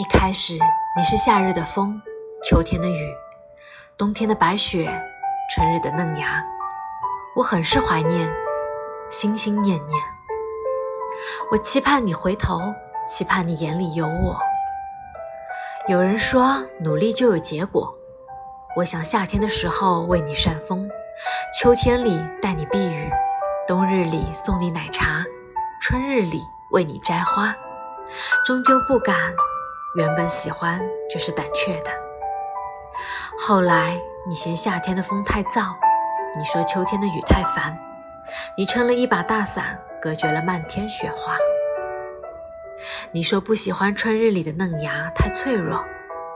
一开始，你是夏日的风，秋天的雨，冬天的白雪，春日的嫩芽。我很是怀念，心心念念。我期盼你回头，期盼你眼里有我。有人说，努力就有结果。我想夏天的时候为你扇风，秋天里带你避雨，冬日里送你奶茶，春日里为你摘花。终究不敢。原本喜欢就是胆怯的，后来你嫌夏天的风太燥，你说秋天的雨太烦，你撑了一把大伞，隔绝了漫天雪花。你说不喜欢春日里的嫩芽太脆弱，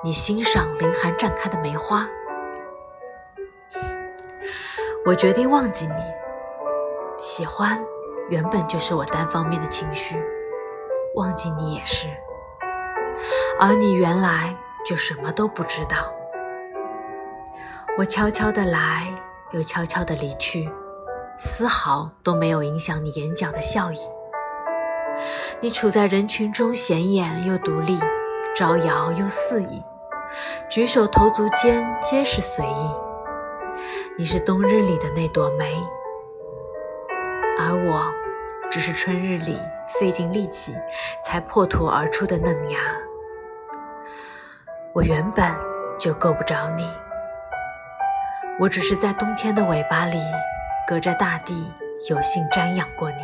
你欣赏凌寒绽开的梅花。我决定忘记你，喜欢原本就是我单方面的情绪，忘记你也是。而你原来就什么都不知道。我悄悄的来，又悄悄的离去，丝毫都没有影响你眼角的笑意。你处在人群中，显眼又独立，招摇又肆意，举手投足间皆是随意。你是冬日里的那朵梅，而我只是春日里费尽力气才破土而出的嫩芽。我原本就够不着你，我只是在冬天的尾巴里，隔着大地有幸瞻仰过你。